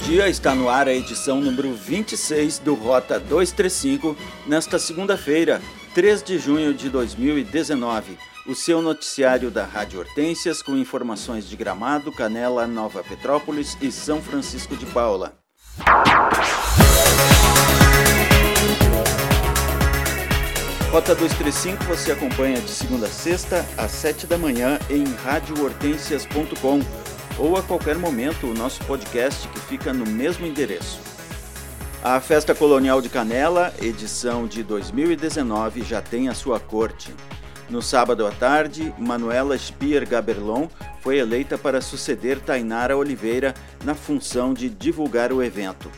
dia, está no ar a edição número 26 do Rota 235, nesta segunda-feira, 3 de junho de 2019. O seu noticiário da Rádio Hortências com informações de Gramado, Canela, Nova Petrópolis e São Francisco de Paula. Rota 235 você acompanha de segunda a sexta, às 7 da manhã, em radiohortensias.com ou a qualquer momento o nosso podcast que fica no mesmo endereço. A Festa Colonial de Canela, edição de 2019, já tem a sua corte. No sábado à tarde, Manuela Spier Gaberlon foi eleita para suceder Tainara Oliveira na função de divulgar o evento.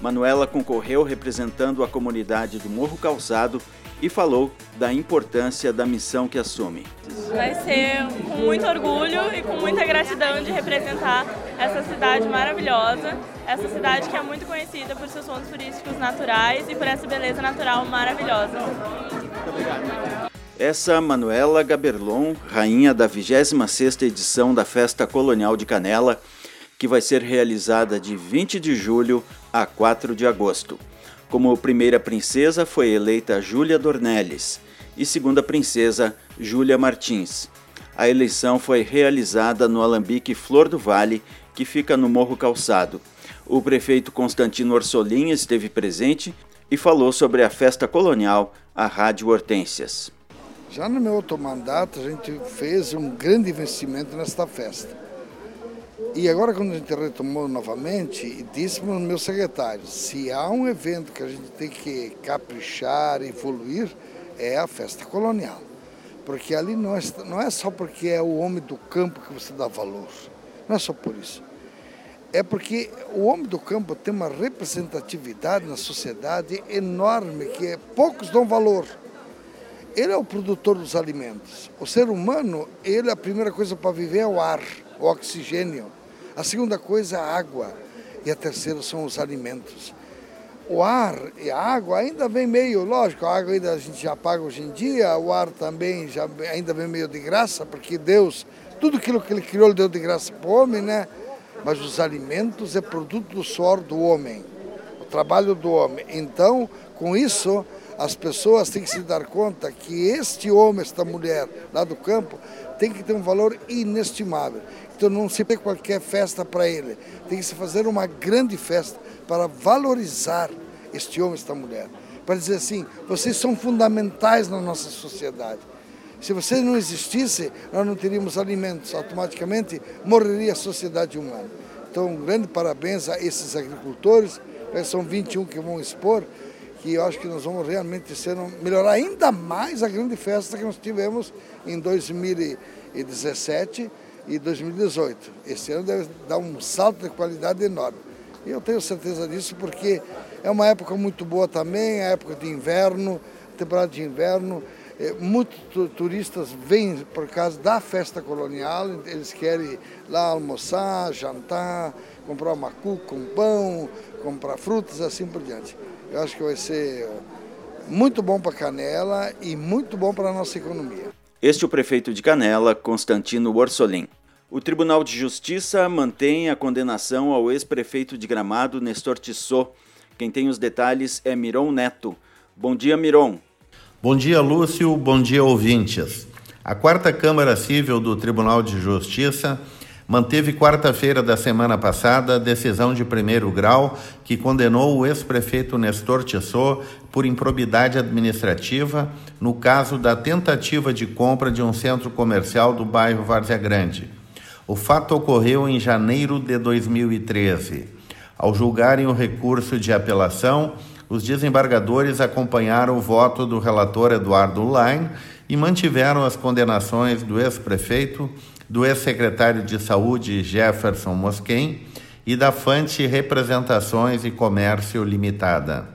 Manuela concorreu representando a comunidade do Morro Calçado e falou da importância da missão que assume. Vai ser com muito orgulho e com muita gratidão de representar essa cidade maravilhosa, essa cidade que é muito conhecida por seus pontos turísticos naturais e por essa beleza natural maravilhosa. Muito obrigado. Essa Manuela Gaberlon, rainha da 26ª edição da Festa Colonial de Canela, que vai ser realizada de 20 de julho a 4 de agosto. Como primeira princesa foi eleita Júlia Dornelles e segunda princesa Júlia Martins. A eleição foi realizada no Alambique Flor do Vale, que fica no Morro Calçado. O prefeito Constantino Orsolin esteve presente e falou sobre a festa colonial à Rádio Hortências. Já no meu outro mandato, a gente fez um grande investimento nesta festa. E agora, quando a gente retomou novamente, disse para o meu secretário: se há um evento que a gente tem que caprichar, evoluir, é a festa colonial. Porque ali não é, não é só porque é o homem do campo que você dá valor, não é só por isso. É porque o homem do campo tem uma representatividade na sociedade enorme que poucos dão valor. Ele é o produtor dos alimentos. O ser humano, ele a primeira coisa para viver é o ar, o oxigênio. A segunda coisa é a água. E a terceira são os alimentos. O ar e a água ainda vem meio, lógico, a água ainda a gente já paga hoje em dia, o ar também já ainda vem meio de graça, porque Deus, tudo aquilo que ele criou, ele deu de graça para o homem, né? Mas os alimentos é produto do suor do homem, o trabalho do homem. Então, com isso, as pessoas têm que se dar conta que este homem, esta mulher lá do campo, tem que ter um valor inestimável. Então não se tem qualquer festa para ele, tem que se fazer uma grande festa para valorizar este homem, esta mulher. Para dizer assim, vocês são fundamentais na nossa sociedade. Se vocês não existissem, nós não teríamos alimentos, automaticamente morreria a sociedade humana. Então, um grande parabéns a esses agricultores, são 21 que vão expor, que eu acho que nós vamos realmente ser, melhorar ainda mais a grande festa que nós tivemos em 2017 e 2018. Esse ano deve dar um salto de qualidade enorme. E eu tenho certeza disso porque é uma época muito boa também, a época de inverno, temporada de inverno. É, muitos turistas vêm por causa da festa colonial, eles querem lá almoçar, jantar, comprar uma cuca, um pão, comprar frutas, assim por diante. Eu acho que vai ser muito bom para Canela e muito bom para a nossa economia. Este é o prefeito de Canela, Constantino Orsolim. O Tribunal de Justiça mantém a condenação ao ex-prefeito de Gramado, Nestor Tissot. Quem tem os detalhes é Miron Neto. Bom dia, Miron. Bom dia, Lúcio. Bom dia, ouvintes. A quarta Câmara Civil do Tribunal de Justiça manteve quarta-feira da semana passada a decisão de primeiro grau que condenou o ex-prefeito Nestor Tissot por improbidade administrativa no caso da tentativa de compra de um centro comercial do bairro Várzea Grande. O fato ocorreu em janeiro de 2013. Ao julgarem o recurso de apelação, os desembargadores acompanharam o voto do relator Eduardo Lain e mantiveram as condenações do ex-prefeito do ex-secretário de Saúde Jefferson Mosquen e da Fante Representações e Comércio Limitada.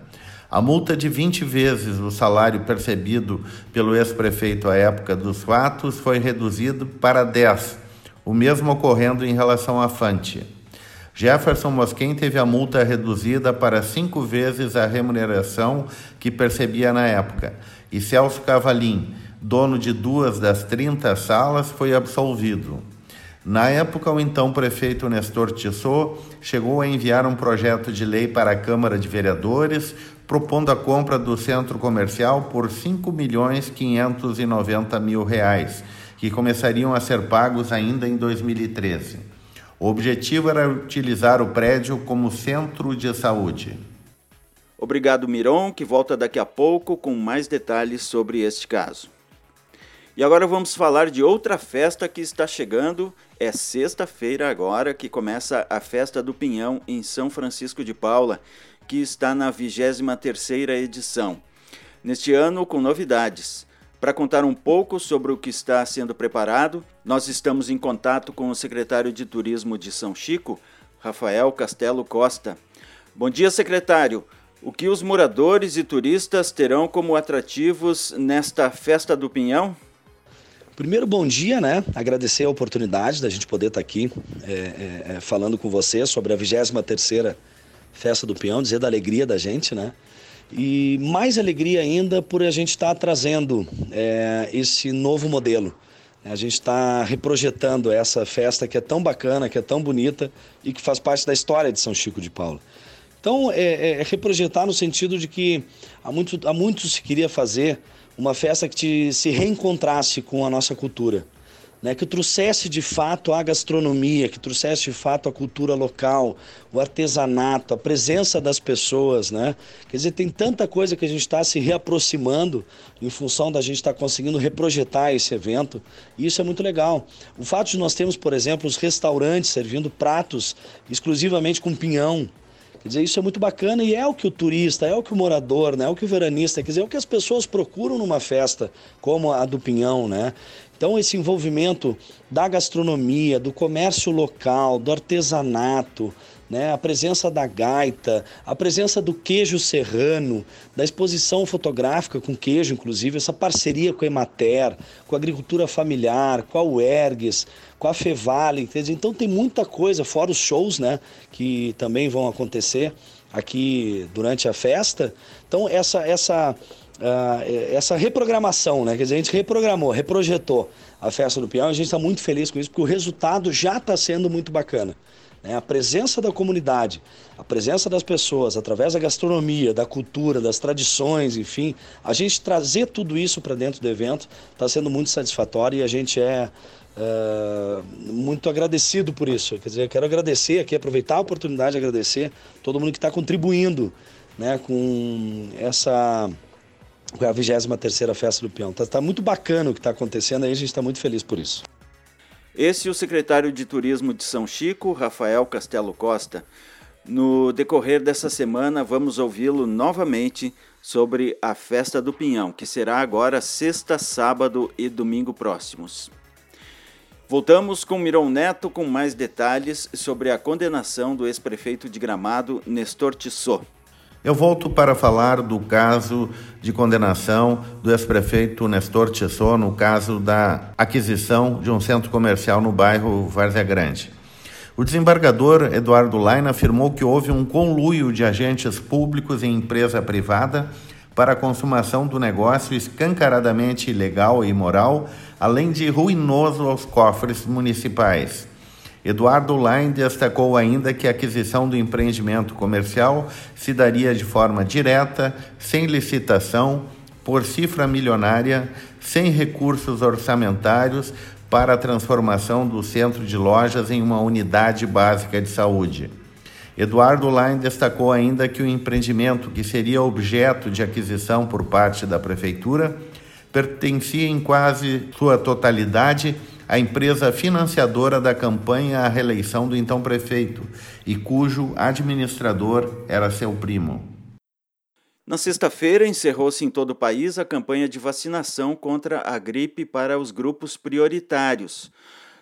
A multa de 20 vezes o salário percebido pelo ex-prefeito à época dos fatos foi reduzido para 10, o mesmo ocorrendo em relação à Fante. Jefferson Mosquen teve a multa reduzida para cinco vezes a remuneração que percebia na época, e Celso Cavalim, dono de duas das 30 salas, foi absolvido. Na época, o então prefeito Nestor Tissot chegou a enviar um projeto de lei para a Câmara de Vereadores, propondo a compra do centro comercial por 5 milhões 590 mil reais, que começariam a ser pagos ainda em 2013. O objetivo era utilizar o prédio como centro de saúde. Obrigado, Miron, que volta daqui a pouco com mais detalhes sobre este caso. E agora vamos falar de outra festa que está chegando. É sexta-feira agora que começa a Festa do Pinhão em São Francisco de Paula, que está na 23ª edição. Neste ano com novidades. Para contar um pouco sobre o que está sendo preparado, nós estamos em contato com o secretário de Turismo de São Chico, Rafael Castelo Costa. Bom dia, secretário. O que os moradores e turistas terão como atrativos nesta Festa do Pinhão? Primeiro, bom dia, né? Agradecer a oportunidade da gente poder estar aqui é, é, é falando com você sobre a 23 Festa do Peão, dizer da alegria da gente, né? E mais alegria ainda por a gente estar trazendo é, esse novo modelo. A gente está reprojetando essa festa que é tão bacana, que é tão bonita e que faz parte da história de São Chico de Paula. Então, é, é, é reprojetar no sentido de que há muito, há muito se queria fazer uma festa que te, se reencontrasse com a nossa cultura. Né, que trouxesse de fato a gastronomia, que trouxesse de fato a cultura local, o artesanato, a presença das pessoas, né? Quer dizer, tem tanta coisa que a gente está se reaproximando em função da gente estar tá conseguindo reprojetar esse evento, e isso é muito legal. O fato de nós termos, por exemplo, os restaurantes servindo pratos exclusivamente com pinhão, Quer dizer, isso é muito bacana e é o que o turista, é o que o morador, né? é o que o veranista, quer dizer, é o que as pessoas procuram numa festa como a do Pinhão, né? Então, esse envolvimento da gastronomia, do comércio local, do artesanato, né? a presença da gaita, a presença do queijo serrano, da exposição fotográfica com queijo, inclusive, essa parceria com a Emater, com a agricultura familiar, com a UERGS, com a Fevale. Então tem muita coisa, fora os shows né? que também vão acontecer aqui durante a festa. Então essa, essa, uh, essa reprogramação, né? quer dizer, a gente reprogramou, reprojetou a festa do Pião, a gente está muito feliz com isso, porque o resultado já está sendo muito bacana. Né? A presença da comunidade, a presença das pessoas, através da gastronomia, da cultura, das tradições, enfim, a gente trazer tudo isso para dentro do evento está sendo muito satisfatório e a gente é Uh, muito agradecido por isso. Quer dizer, eu quero agradecer aqui, aproveitar a oportunidade de agradecer todo mundo que está contribuindo né, com essa com a 23 Festa do Peão. Está tá muito bacana o que está acontecendo aí, a gente está muito feliz por isso. Esse é o secretário de Turismo de São Chico, Rafael Castelo Costa. No decorrer dessa semana, vamos ouvi-lo novamente sobre a Festa do Pinhão, que será agora sexta, sábado e domingo próximos. Voltamos com Miron Neto com mais detalhes sobre a condenação do ex-prefeito de Gramado, Nestor Tissot. Eu volto para falar do caso de condenação do ex-prefeito Nestor Tissot no caso da aquisição de um centro comercial no bairro Várzea Grande. O desembargador Eduardo Lain afirmou que houve um conluio de agentes públicos e empresa privada para a consumação do negócio escancaradamente ilegal e imoral, além de ruinoso aos cofres municipais. Eduardo Lain destacou ainda que a aquisição do empreendimento comercial se daria de forma direta, sem licitação, por cifra milionária, sem recursos orçamentários para a transformação do centro de lojas em uma unidade básica de saúde. Eduardo Lain destacou ainda que o empreendimento que seria objeto de aquisição por parte da prefeitura pertencia em quase sua totalidade a empresa financiadora da campanha à reeleição do então prefeito e cujo administrador era seu primo. Na sexta-feira, encerrou-se em todo o país a campanha de vacinação contra a gripe para os grupos prioritários.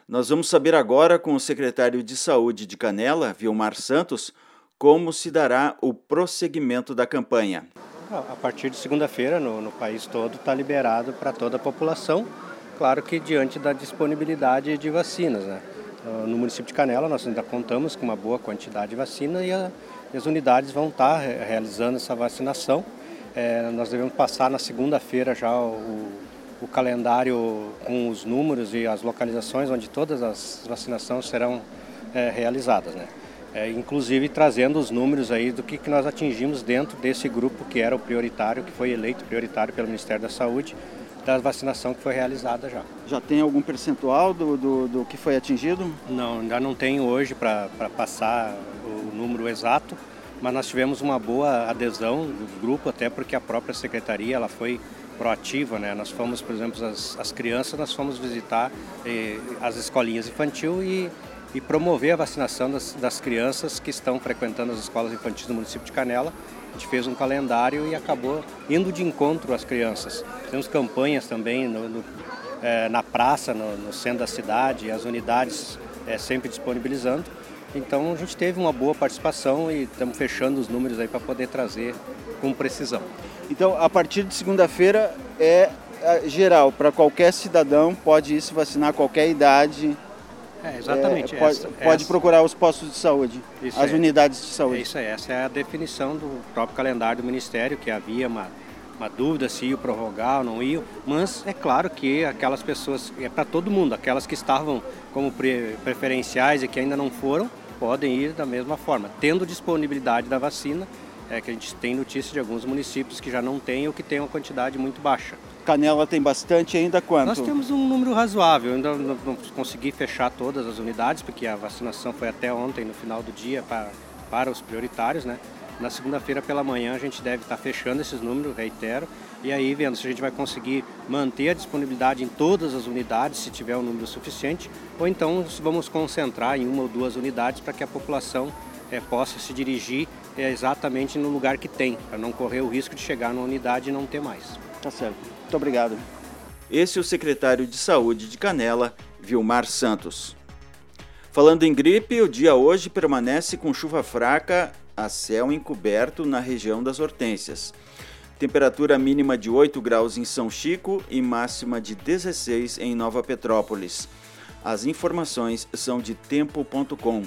Nós vamos saber agora com o secretário de Saúde de Canela, Vilmar Santos, como se dará o prosseguimento da campanha. A partir de segunda-feira, no, no país todo, está liberado para toda a população Claro que diante da disponibilidade de vacinas. Né? Ah, no município de Canela nós ainda contamos com uma boa quantidade de vacina e, a, as unidades vão estar realizando essa vacinação. É, nós devemos passar na segunda-feira já o, o calendário com os números e as localizações onde todas as vacinações serão é, realizadas, né? É, inclusive trazendo os números aí do que, que nós atingimos dentro desse grupo que era o prioritário, que foi eleito prioritário pelo Ministério da Saúde, da vacinação que foi realizada já. Já tem algum percentual do, do, do que foi atingido? Não, ainda não tenho hoje para passar o número exato, mas nós tivemos uma boa adesão do grupo, até porque a própria secretaria ela foi proativa, né? Nós fomos, por exemplo, as, as crianças, nós fomos visitar eh, as escolinhas infantil e, e promover a vacinação das, das crianças que estão frequentando as escolas infantis do município de Canela. A gente fez um calendário e acabou indo de encontro às crianças. Temos campanhas também no, no, eh, na praça, no, no, centro da cidade, as unidades eh, sempre disponibilizando. Então a gente teve uma boa participação e estamos fechando os números aí para poder trazer com precisão. Então, a partir de segunda-feira é, é geral, para qualquer cidadão, pode ir se vacinar qualquer idade. É, exatamente. É, pode, essa, pode essa, procurar os postos de saúde, as é, unidades de saúde. É isso aí, essa é a definição do próprio calendário do Ministério, que havia uma, uma dúvida se ia prorrogar ou não ia, mas é claro que aquelas pessoas, é para todo mundo, aquelas que estavam como pre, preferenciais e que ainda não foram, podem ir da mesma forma, tendo disponibilidade da vacina é que a gente tem notícia de alguns municípios que já não têm ou que têm uma quantidade muito baixa. Canela tem bastante ainda quanto? Nós temos um número razoável, ainda não, não consegui fechar todas as unidades, porque a vacinação foi até ontem, no final do dia, para, para os prioritários, né? Na segunda-feira pela manhã a gente deve estar fechando esses números, reitero, e aí vendo se a gente vai conseguir manter a disponibilidade em todas as unidades, se tiver um número suficiente, ou então vamos concentrar em uma ou duas unidades para que a população é, possa se dirigir é, exatamente no lugar que tem, para não correr o risco de chegar na unidade e não ter mais. Tá certo. Muito obrigado. Esse é o secretário de Saúde de Canela, Vilmar Santos. Falando em gripe, o dia hoje permanece com chuva fraca a céu encoberto na região das Hortênsias. Temperatura mínima de 8 graus em São Chico e máxima de 16 em Nova Petrópolis. As informações são de tempo.com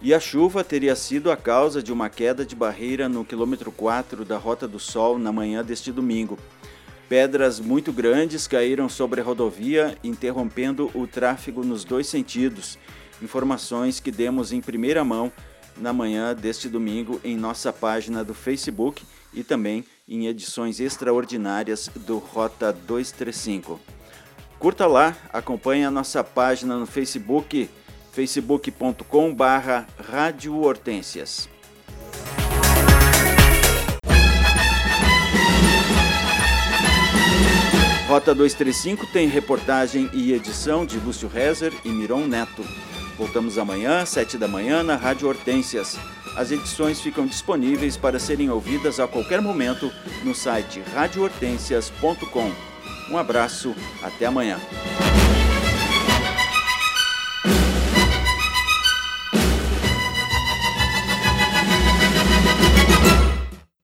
e a chuva teria sido a causa de uma queda de barreira no quilômetro 4 da Rota do Sol na manhã deste domingo. Pedras muito grandes caíram sobre a rodovia, interrompendo o tráfego nos dois sentidos. Informações que demos em primeira mão na manhã deste domingo em nossa página do Facebook e também em edições extraordinárias do Rota 235. Curta lá, acompanhe a nossa página no Facebook facebook.com Rota 235 tem reportagem e edição de Lúcio Rezer e Miron Neto. Voltamos amanhã, 7 da manhã, na Rádio Hortências. As edições ficam disponíveis para serem ouvidas a qualquer momento no site radiohortensias.com. Um abraço, até amanhã.